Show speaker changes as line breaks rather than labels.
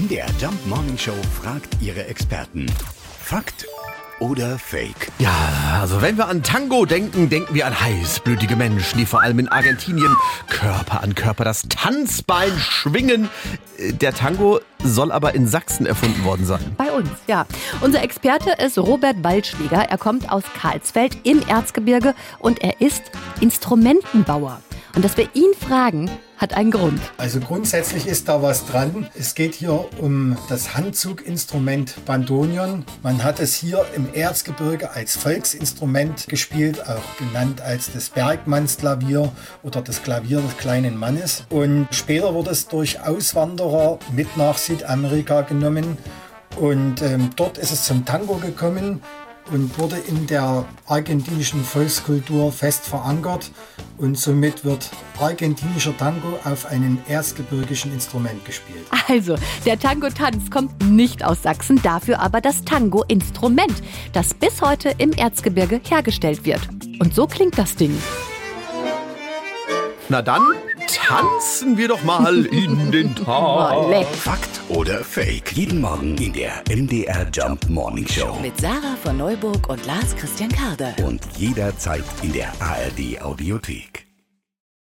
MDR Jump Morning Show fragt ihre Experten. Fakt oder Fake?
Ja, also wenn wir an Tango denken, denken wir an heißblütige Menschen, die vor allem in Argentinien Körper an Körper das Tanzbein schwingen. Äh, Der Tango soll aber in Sachsen erfunden worden sein.
Bei uns, ja. Unser Experte ist Robert Waldschläger. Er kommt aus Karlsfeld im Erzgebirge und er ist Instrumentenbauer. Und dass wir ihn fragen, hat einen Grund.
Also grundsätzlich ist da was dran. Es geht hier um das Handzuginstrument Bandonion. Man hat es hier im Erzgebirge als Volksinstrument gespielt, auch genannt als das Bergmannsklavier oder das Klavier des kleinen Mannes. Und später wurde es durch Auswanderer mit nach Südamerika genommen. Und ähm, dort ist es zum Tango gekommen und wurde in der argentinischen Volkskultur fest verankert und somit wird argentinischer Tango auf einem erzgebirgischen Instrument gespielt.
Also, der Tango-Tanz kommt nicht aus Sachsen, dafür aber das Tango-Instrument, das bis heute im Erzgebirge hergestellt wird. Und so klingt das Ding.
Na dann tanzen wir doch mal in den Tag.
Fakt oder Fake? Jeden Morgen in der MDR Jump Morning Show.
Mit Sarah von Neuburg und Lars Christian Karde.
Und jederzeit in der ARD Audiothek.